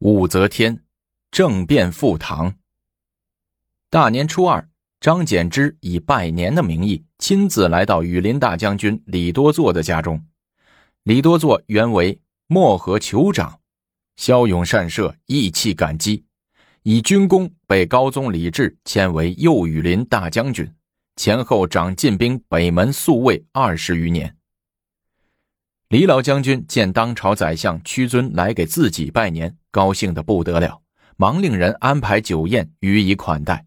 武则天政变复唐。大年初二，张柬之以拜年的名义，亲自来到羽林大将军李多作的家中。李多作原为漠河酋长，骁勇善射，义气感激，以军功被高宗李治迁为右羽林大将军，前后掌进兵北门宿卫二十余年。李老将军见当朝宰相屈尊来给自己拜年，高兴的不得了，忙令人安排酒宴予以款待。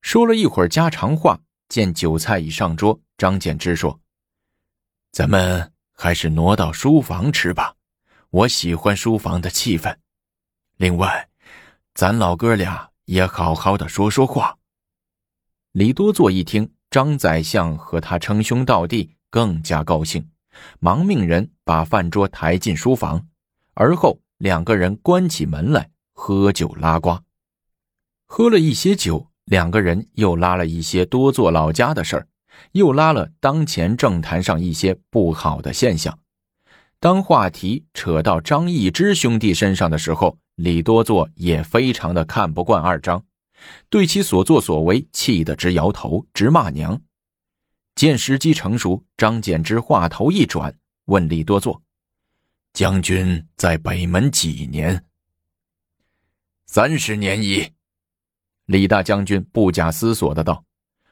说了一会儿家常话，见酒菜已上桌，张柬之说：“咱们还是挪到书房吃吧，我喜欢书房的气氛。另外，咱老哥俩也好好的说说话。”李多作一听张宰相和他称兄道弟，更加高兴。忙命人把饭桌抬进书房，而后两个人关起门来喝酒拉呱。喝了一些酒，两个人又拉了一些多做老家的事儿，又拉了当前政坛上一些不好的现象。当话题扯到张易之兄弟身上的时候，李多作也非常的看不惯二张，对其所作所为气得直摇头，直骂娘。见时机成熟，张柬之话头一转，问李多作：“将军在北门几年？”“三十年矣。”李大将军不假思索的道，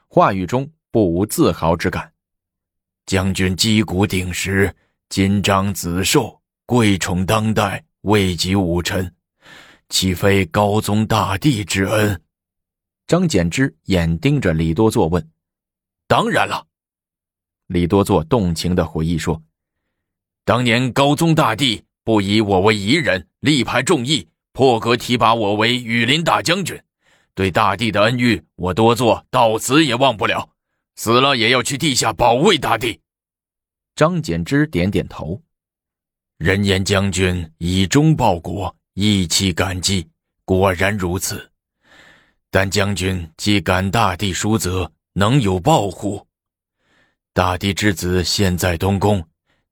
话语中不无自豪之感。“将军击鼓鼎食，金章子寿，贵宠当代，位极武臣，岂非高宗大帝之恩？”张柬之眼盯着李多作问：“当然了。”李多作动情的回忆说：“当年高宗大帝不以我为夷人，力排众议，破格提拔我为羽林大将军。对大帝的恩遇，我多作到死也忘不了，死了也要去地下保卫大帝。”张柬之点点头：“人言将军以忠报国，义气感激，果然如此。但将军既感大帝殊泽，能有报乎？”大帝之子现在东宫，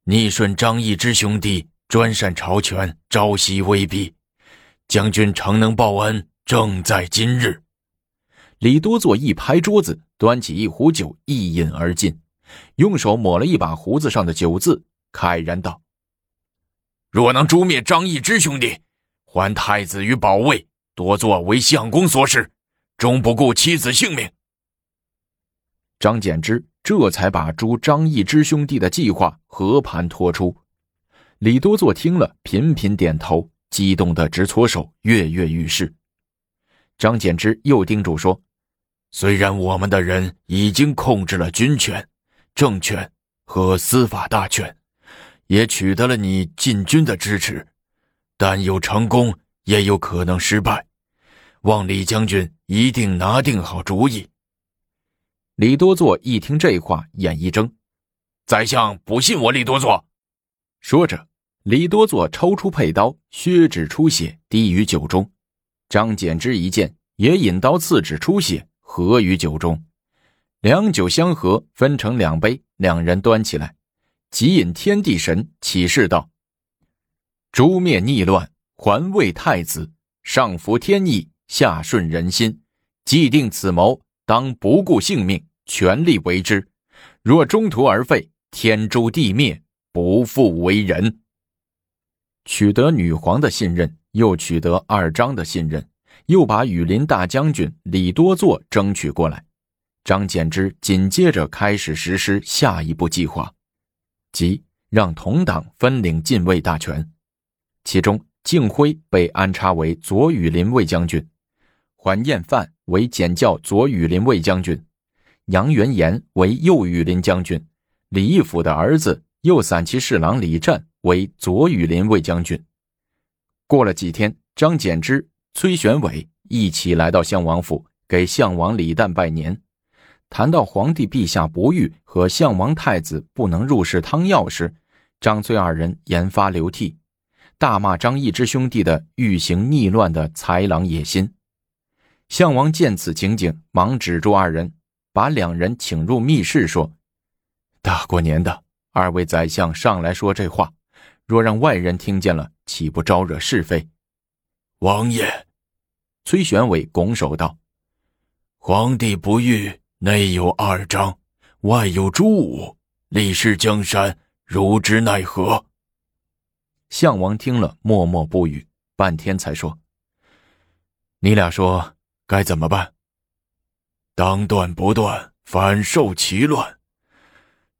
逆顺张易之兄弟，专擅朝权，朝夕威逼。将军诚能报恩，正在今日。李多作一拍桌子，端起一壶酒，一饮而尽，用手抹了一把胡子上的酒渍，慨然道：“若能诛灭张易之兄弟，还太子于保卫，多作为相公所使，终不顾妻子性命。”张柬之。这才把朱张易之兄弟的计划和盘托出。李多作听了，频频点头，激动得直搓手，跃跃欲试。张柬之又叮嘱说：“虽然我们的人已经控制了军权、政权和司法大权，也取得了你进军的支持，但有成功，也有可能失败。望李将军一定拿定好主意。”李多作一听这话，眼一睁：“宰相不信我李多作。”说着，李多作抽出佩刀，削指出血，滴于酒中。张柬之一见，也引刀刺指出血，合于酒中。两酒相合，分成两杯，两人端起来，即引天地神起誓道：“诛灭逆乱，还位太子，上服天意，下顺人心。既定此谋，当不顾性命。”全力为之，若中途而废，天诛地灭，不复为人。取得女皇的信任，又取得二张的信任，又把羽林大将军李多作争取过来。张柬之紧接着开始实施下一步计划，即让同党分领禁卫大权。其中，敬辉被安插为左羽林卫将军，桓彦范为检校左羽林卫将军。杨元言为右羽林将军，李义府的儿子右散骑侍郎李湛为左羽林卫将军。过了几天，张柬之、崔玄伟一起来到相王府，给相王李旦拜年。谈到皇帝陛下不遇和相王太子不能入室汤药时，张崔二人言发流涕，大骂张易之兄弟的欲行逆乱的豺狼野心。相王见此情景，忙止住二人。把两人请入密室，说：“大过年的，二位宰相上来说这话，若让外人听见了，岂不招惹是非？王爷。崔玄伟拱手道：“皇帝不遇，内有二张，外有朱武，李氏江山，如之奈何？”项王听了，默默不语，半天才说：“你俩说该怎么办？”当断不断，反受其乱。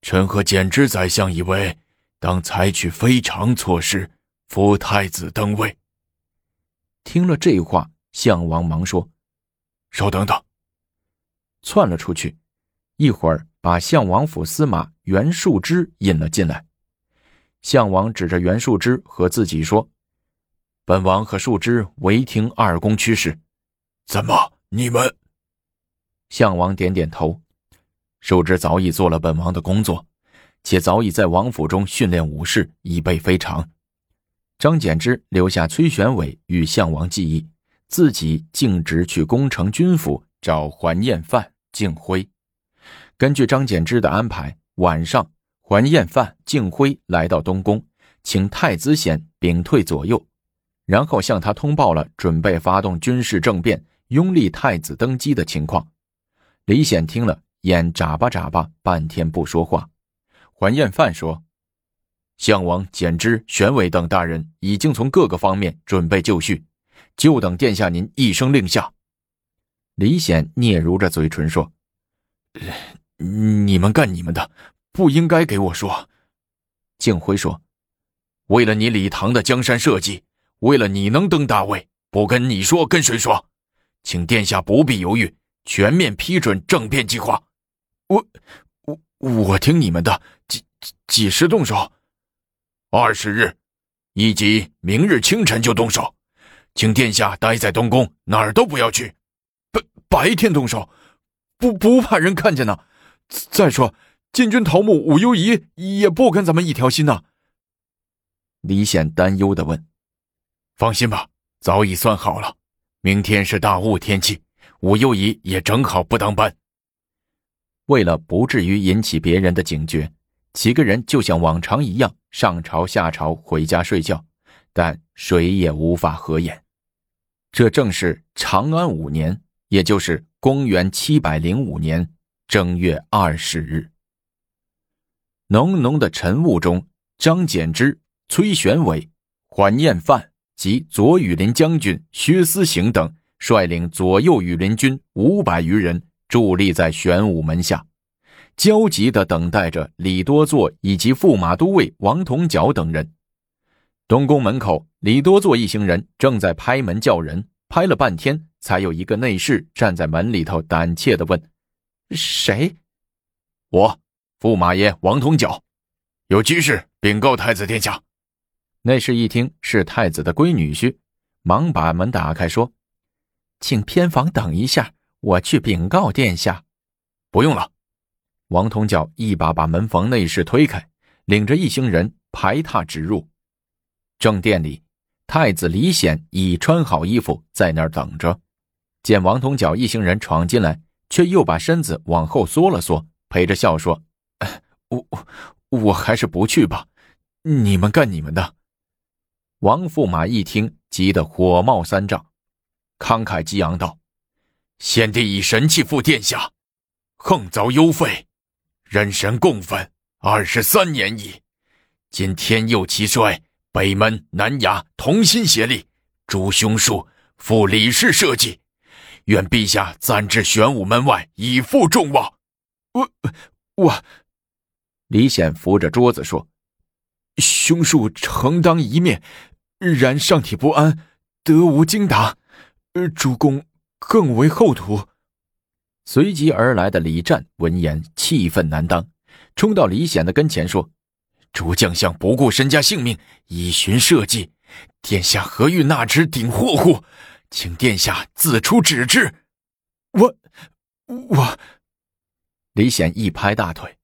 臣和简之宰相以为，当采取非常措施，扶太子登位。听了这话。项王忙说：“稍等等。”窜了出去，一会儿把项王府司马袁术之引了进来。项王指着袁术之和自己说：“本王和术之违听二公驱使。”怎么？你们？项王点点头。术之早已做了本王的工作，且早已在王府中训练武士，以备非常。张柬之留下崔玄伟与项王记忆。自己径直去宫城军府找桓彦范、敬辉。根据张柬之的安排，晚上桓彦范、敬辉来到东宫，请太子显屏退左右，然后向他通报了准备发动军事政变、拥立太子登基的情况。李显听了，眼眨巴眨巴，半天不说话。桓彦范说：“项王、简之、玄伟等大人已经从各个方面准备就绪。”就等殿下您一声令下。李显嗫嚅着嘴唇说：“你们干你们的，不应该给我说。”敬辉说：“为了你李唐的江山社稷，为了你能登大位，不跟你说，跟谁说？请殿下不必犹豫，全面批准政变计划。我、我、我听你们的，几几时动手？二十日，以及明日清晨就动手。”请殿下待在东宫，哪儿都不要去。白白天动手，不不怕人看见呢。再说禁军头目武攸宜也不跟咱们一条心呢。李显担忧的问：“放心吧，早已算好了。明天是大雾天气，武攸宜也正好不当班。为了不至于引起别人的警觉，几个人就像往常一样上朝下朝，回家睡觉，但谁也无法合眼。”这正是长安五年，也就是公元七百零五年正月二十日。浓浓的晨雾中，张柬之、崔玄伟、桓彦范及左羽林将军薛思行等率领左右羽林军五百余人伫立在玄武门下，焦急地等待着李多作以及驸马都尉王同角等人。东宫门口，李多作一行人正在拍门叫人，拍了半天，才有一个内侍站在门里头，胆怯的问：“谁？”“我，驸马爷王同角，有急事禀告太子殿下。”内侍一听是太子的闺女婿，忙把门打开，说：“请偏房等一下，我去禀告殿下。”“不用了。”王同脚一把把门房内侍推开，领着一行人排闼直入。正殿里，太子李显已穿好衣服，在那儿等着。见王同脚一行人闯进来，却又把身子往后缩了缩，陪着笑说：“我我还是不去吧，你们干你们的。”王驸马一听，急得火冒三丈，慷慨激昂道：“先帝以神器赴殿下，横遭幽废，人神共愤二十三年矣。今天佑其衰。”北门、南衙同心协力，诛凶术，复李氏社稷。愿陛下暂至玄武门外，以负众望。我我，李显扶着桌子说：“凶术诚当一面，然上体不安，得无精打，主公更为厚土。”随即而来的李湛闻言气愤难当，冲到李显的跟前说。诸将相不顾身家性命，以寻社稷，殿下何欲纳之顶祸乎？请殿下自出旨之。我，我，李显一拍大腿，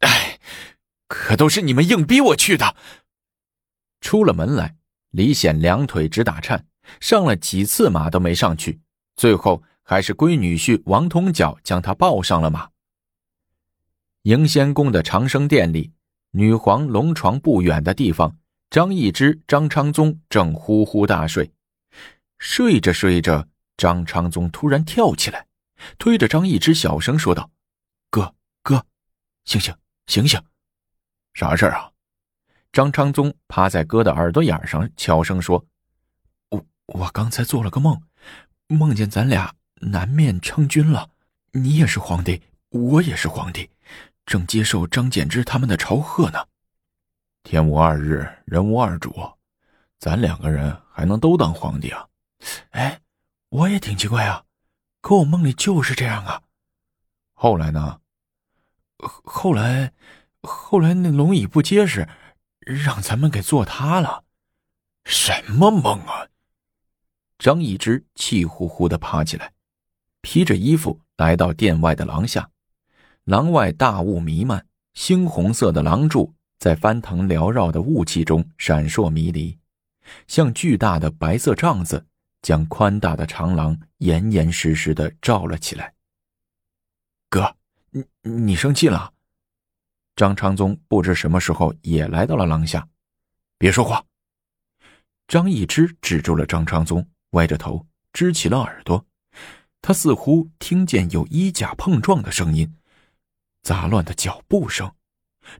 哎，可都是你们硬逼我去的。出了门来，李显两腿直打颤，上了几次马都没上去，最后还是闺女婿王通角将他抱上了马。迎仙宫的长生殿里。女皇龙床不远的地方，张易之、张昌宗正呼呼大睡。睡着睡着，张昌宗突然跳起来，推着张易之小声说道：“哥哥，醒醒醒醒，啥事儿啊？”张昌宗趴在哥的耳朵眼上，悄声说：“我刚才做了个梦，梦见咱俩南面称君了，你也是皇帝，我也是皇帝，正接受张柬之他们的朝贺呢。天无二日，人无二主，咱两个人还能都当皇帝啊？哎，我也挺奇怪啊，可我梦里就是这样啊。后来呢？后来，后来那龙椅不结实。”让咱们给坐塌了，什么梦啊！张易之气呼呼的爬起来，披着衣服来到殿外的廊下。廊外大雾弥漫，猩红色的廊柱在翻腾缭绕的雾气中闪烁迷离，像巨大的白色帐子，将宽大的长廊严严实实的罩了起来。哥，你你生气了？张昌宗不知什么时候也来到了廊下，别说话。张易之止住了张昌宗，歪着头支起了耳朵，他似乎听见有衣甲碰撞的声音，杂乱的脚步声，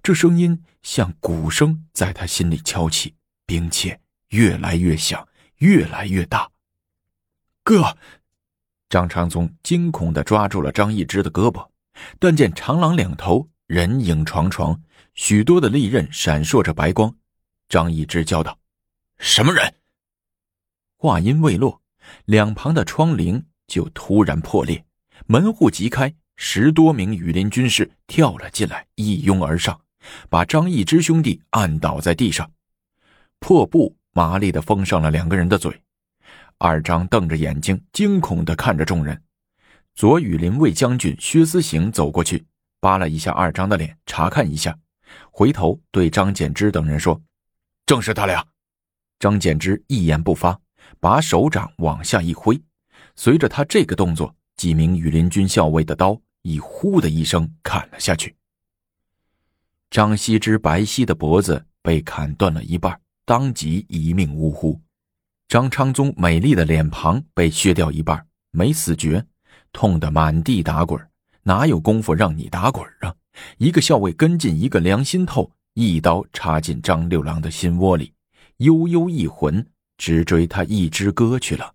这声音像鼓声在他心里敲起，并且越来越响，越来越大。哥，张昌宗惊恐的抓住了张易之的胳膊，但见长廊两头。人影幢幢，许多的利刃闪烁着白光。张易之叫道：“什么人？”话音未落，两旁的窗棂就突然破裂，门户即开，十多名羽林军士跳了进来，一拥而上，把张易之兄弟按倒在地上。破布麻利的封上了两个人的嘴。二张瞪着眼睛，惊恐的看着众人。左羽林卫将军薛思行走过去。扒了一下二张的脸，查看一下，回头对张柬之等人说：“正是他俩。”张柬之一言不发，把手掌往下一挥，随着他这个动作，几名羽林军校尉的刀已“呼”的一声砍了下去。张羲之白皙的脖子被砍断了一半，当即一命呜呼；张昌宗美丽的脸庞被削掉一半，没死绝，痛得满地打滚。哪有功夫让你打滚啊！一个校尉跟进一个良心透，一刀插进张六郎的心窝里，悠悠一魂，直追他一只哥去了。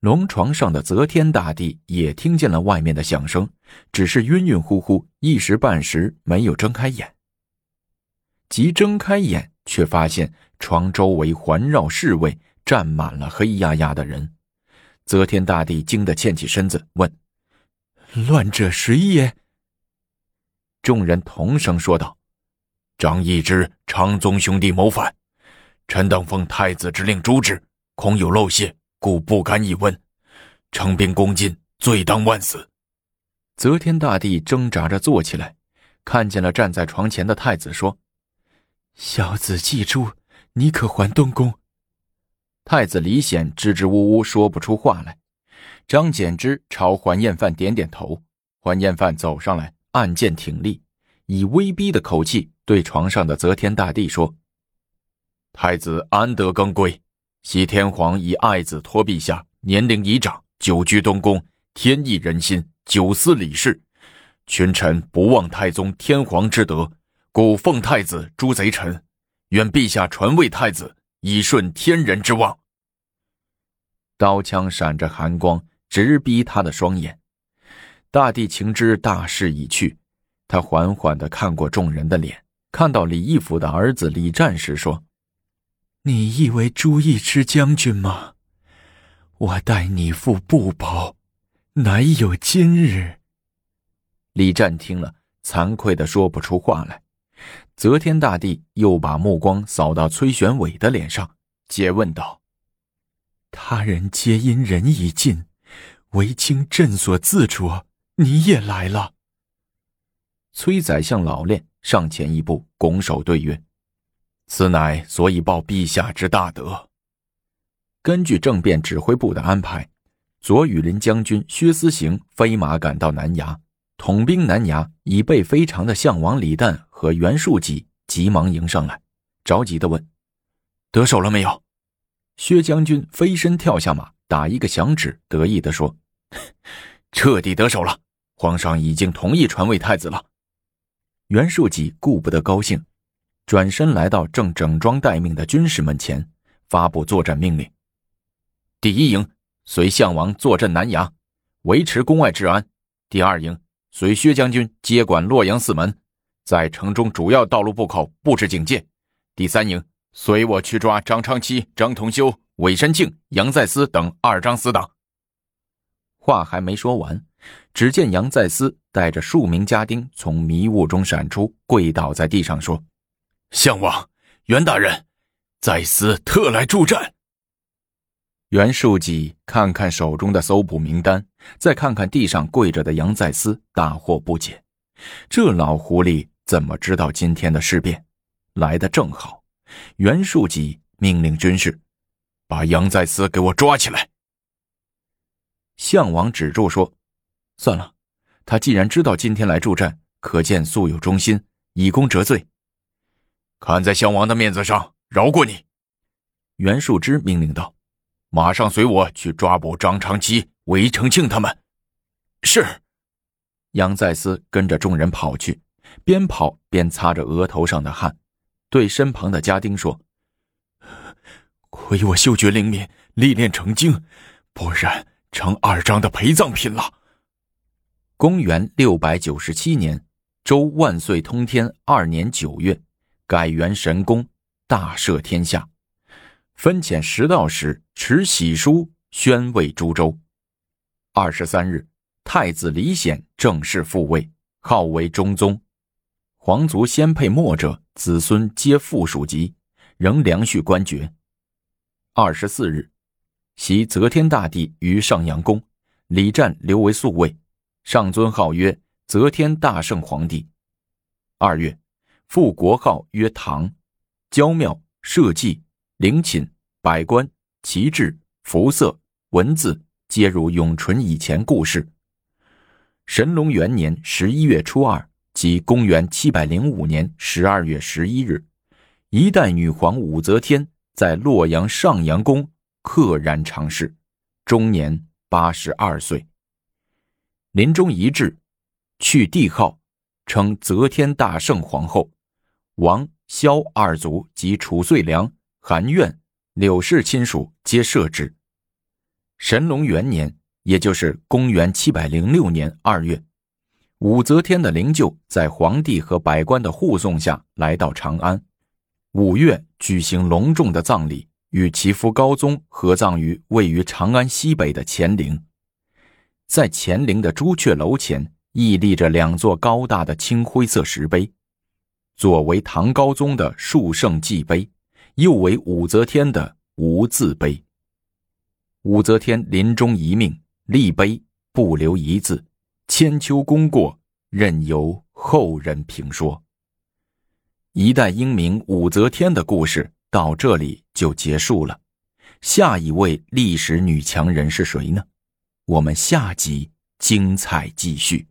龙床上的则天大帝也听见了外面的响声，只是晕晕乎乎，一时半时没有睁开眼。即睁开眼，却发现床周围环绕侍卫，站满了黑压压的人。则天大帝惊得欠起身子，问。乱者谁也？众人同声说道：“张易之、昌宗兄弟谋反，臣等奉太子之令诛之，恐有漏泄，故不敢一问。称兵攻进，罪当万死。”则天大帝挣扎着坐起来，看见了站在床前的太子，说：“小子记住，你可还东宫？”太子李显支支吾吾说不出话来。张柬之朝桓彦范点点头，桓彦范走上来，按剑挺立，以威逼的口气对床上的则天大帝说：“太子安得更归？昔天皇以爱子托陛下，年龄已长，久居东宫，天意人心，久思礼事。群臣不忘太宗天皇之德，故奉太子诛贼臣。愿陛下传位太子，以顺天人之望。”刀枪闪着寒光。直逼他的双眼，大帝情知大势已去，他缓缓的看过众人的脸，看到李义府的儿子李战时说：“你以为朱义之将军吗？我待你父不薄，哪有今日？”李战听了，惭愧的说不出话来。则天大帝又把目光扫到崔玄伟的脸上，诘问道：“他人皆因仁义尽。”唯卿朕所自着，你也来了。崔宰相老练上前一步，拱手对曰：“此乃所以报陛下之大德。”根据政变指挥部的安排，左羽林将军薛思行飞马赶到南衙，统兵南衙，已被非常的相王李旦和袁术己急忙迎上来，着急的问：“得手了没有？”薛将军飞身跳下马，打一个响指，得意地说：“彻底得手了，皇上已经同意传位太子了。”袁术己顾不得高兴，转身来到正整装待命的军士们前，发布作战命令：“第一营随项王坐镇南衙，维持宫外治安；第二营随薛将军接管洛阳四门，在城中主要道路布口布置警戒；第三营。”随我去抓张昌期、张同修、韦山庆、杨再思等二张死党。话还没说完，只见杨再思带着数名家丁从迷雾中闪出，跪倒在地上说：“相王，袁大人，在司特来助战。”袁术己看看手中的搜捕名单，再看看地上跪着的杨再思，大惑不解：这老狐狸怎么知道今天的事变？来的正好。袁术己命令军士，把杨再思给我抓起来。项王止住说：“算了，他既然知道今天来助战，可见素有忠心，以功折罪。看在项王的面子上，饶过你。”袁术之命令道：“马上随我去抓捕张长期、韦承庆他们。”是。杨再思跟着众人跑去，边跑边擦着额头上的汗。对身旁的家丁说：“亏我嗅觉灵敏，历练成精，不然成二张的陪葬品了。”公元六百九十七年，周万岁通天二年九月，改元神功，大赦天下，分遣十道使持玺书宣慰诸州。二十三日，太子李显正式复位，号为中宗。皇族先配末者，子孙皆附属级，仍良续官爵。二十四日，袭则天大帝于上阳宫，李湛留为宿卫，上尊号曰则天大圣皇帝。二月，复国号曰唐，焦庙、社稷、陵寝、百官、旗帜、服色、文字，皆如永淳以前故事。神龙元年十一月初二。即公元七百零五年十二月十一日，一代女皇武则天在洛阳上阳宫溘然长逝，终年八十二岁。临终遗志，去帝号，称则天大圣皇后。王、萧二族及褚遂良、韩苑、柳氏亲属皆设置。神龙元年，也就是公元七百零六年二月。武则天的灵柩在皇帝和百官的护送下来到长安，五月举行隆重的葬礼，与其夫高宗合葬于位于长安西北的乾陵。在乾陵的朱雀楼前屹立着两座高大的青灰色石碑，左为唐高宗的树圣祭碑，右为武则天的无字碑。武则天临终遗命，立碑不留一字。千秋功过，任由后人评说。一代英明武则天的故事到这里就结束了。下一位历史女强人是谁呢？我们下集精彩继续。